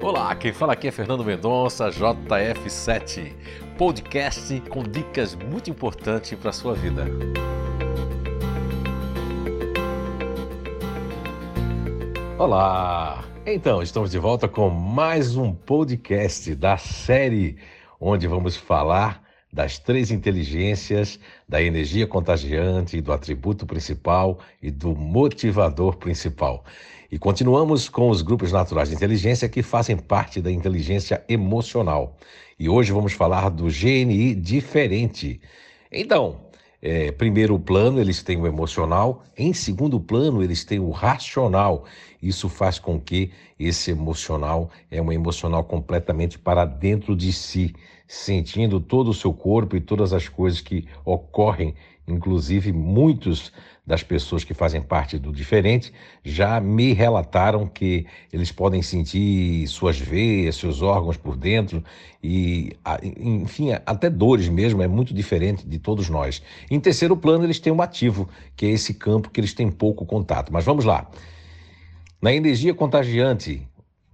Olá, quem fala aqui é Fernando Mendonça, JF7, podcast com dicas muito importantes para a sua vida. Olá! Então, estamos de volta com mais um podcast da série onde vamos falar das três inteligências, da energia contagiante, do atributo principal e do motivador principal. E continuamos com os grupos naturais de inteligência que fazem parte da inteligência emocional. E hoje vamos falar do GNI diferente. Então, é, primeiro plano, eles têm o emocional, em segundo plano, eles têm o racional. Isso faz com que esse emocional é um emocional completamente para dentro de si, sentindo todo o seu corpo e todas as coisas que ocorrem Inclusive, muitos das pessoas que fazem parte do diferente já me relataram que eles podem sentir suas veias, seus órgãos por dentro e, enfim, até dores mesmo, é muito diferente de todos nós. Em terceiro plano, eles têm um ativo, que é esse campo que eles têm pouco contato. Mas vamos lá. Na energia contagiante,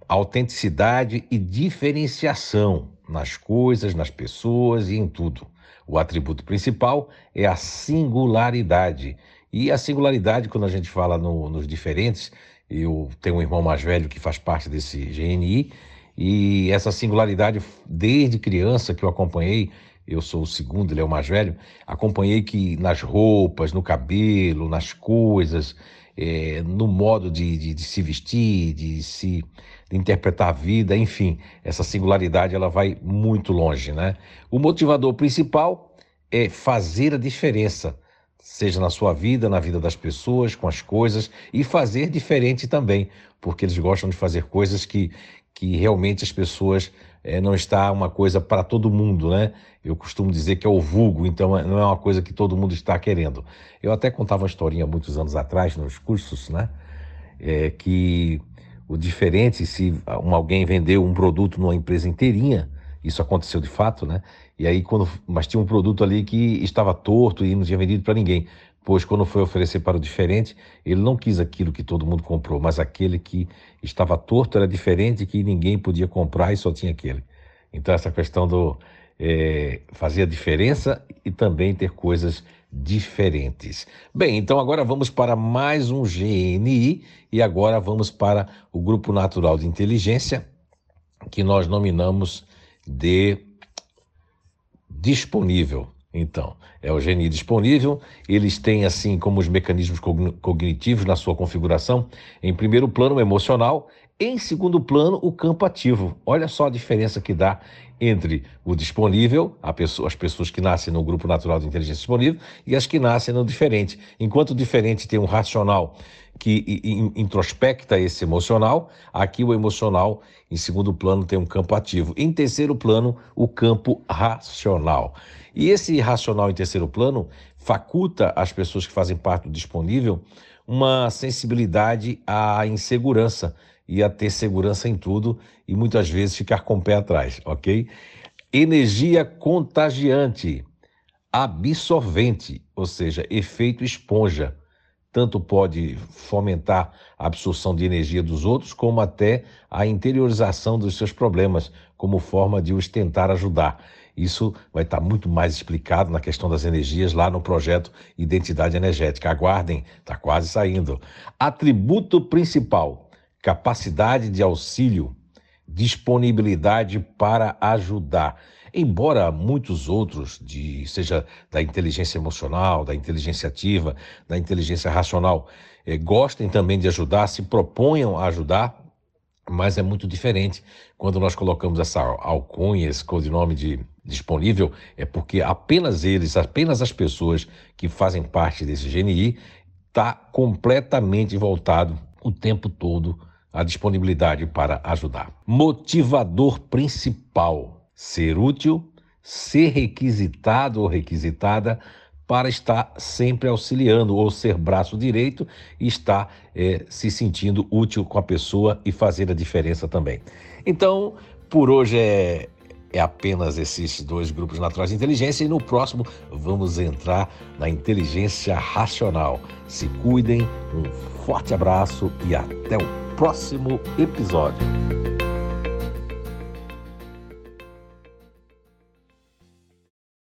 autenticidade e diferenciação nas coisas, nas pessoas e em tudo. O atributo principal é a singularidade. E a singularidade, quando a gente fala no, nos diferentes, eu tenho um irmão mais velho que faz parte desse GNI, e essa singularidade, desde criança que eu acompanhei, eu sou o segundo, ele é o mais velho, acompanhei que nas roupas, no cabelo, nas coisas, é, no modo de, de, de, se vestir, de se de interpretar a vida, enfim, essa singularidade ela vai muito longe, né? O motivador principal é fazer a diferença, seja na sua vida, na vida das pessoas, com as coisas e fazer diferente também, porque eles gostam de fazer coisas que, que realmente as pessoas é, não está uma coisa para todo mundo, né? Eu costumo dizer que é o vulgo, então é, não é uma coisa que todo mundo está querendo. Eu até contava uma historinha muitos anos atrás nos cursos, né? É, que o diferente, se um, alguém vendeu um produto numa empresa inteirinha, isso aconteceu de fato, né? E aí quando, mas tinha um produto ali que estava torto e não tinha vendido para ninguém pois quando foi oferecer para o diferente, ele não quis aquilo que todo mundo comprou, mas aquele que estava torto era diferente, que ninguém podia comprar e só tinha aquele. Então, essa questão do é, fazer a diferença e também ter coisas diferentes. Bem, então agora vamos para mais um GNI e agora vamos para o Grupo Natural de Inteligência, que nós nominamos de disponível. Então, é o GNI disponível, eles têm assim como os mecanismos cognitivos na sua configuração, em primeiro plano o emocional, em segundo plano o campo ativo. Olha só a diferença que dá entre o disponível, pessoa, as pessoas que nascem no grupo natural de inteligência disponível, e as que nascem no diferente. Enquanto o diferente tem um racional que introspecta esse emocional, aqui o emocional, em segundo plano, tem um campo ativo. Em terceiro plano, o campo racional. E esse racional em terceiro plano faculta as pessoas que fazem parte do disponível uma sensibilidade à insegurança e a ter segurança em tudo e muitas vezes ficar com o pé atrás, ok? Energia contagiante, absorvente, ou seja, efeito esponja. Tanto pode fomentar a absorção de energia dos outros, como até a interiorização dos seus problemas, como forma de os tentar ajudar. Isso vai estar muito mais explicado na questão das energias lá no projeto Identidade Energética. Aguardem, está quase saindo. Atributo principal: capacidade de auxílio, disponibilidade para ajudar. Embora muitos outros, de, seja da inteligência emocional, da inteligência ativa, da inteligência racional, eh, gostem também de ajudar, se proponham a ajudar, mas é muito diferente quando nós colocamos essa alcunha, esse codinome de disponível, é porque apenas eles, apenas as pessoas que fazem parte desse GNI, está completamente voltado o tempo todo à disponibilidade para ajudar. Motivador principal: ser útil, ser requisitado ou requisitada para estar sempre auxiliando ou ser braço direito e estar é, se sentindo útil com a pessoa e fazer a diferença também. Então, por hoje é, é apenas esses dois grupos naturais de inteligência e no próximo vamos entrar na inteligência racional. Se cuidem, um forte abraço e até o próximo episódio.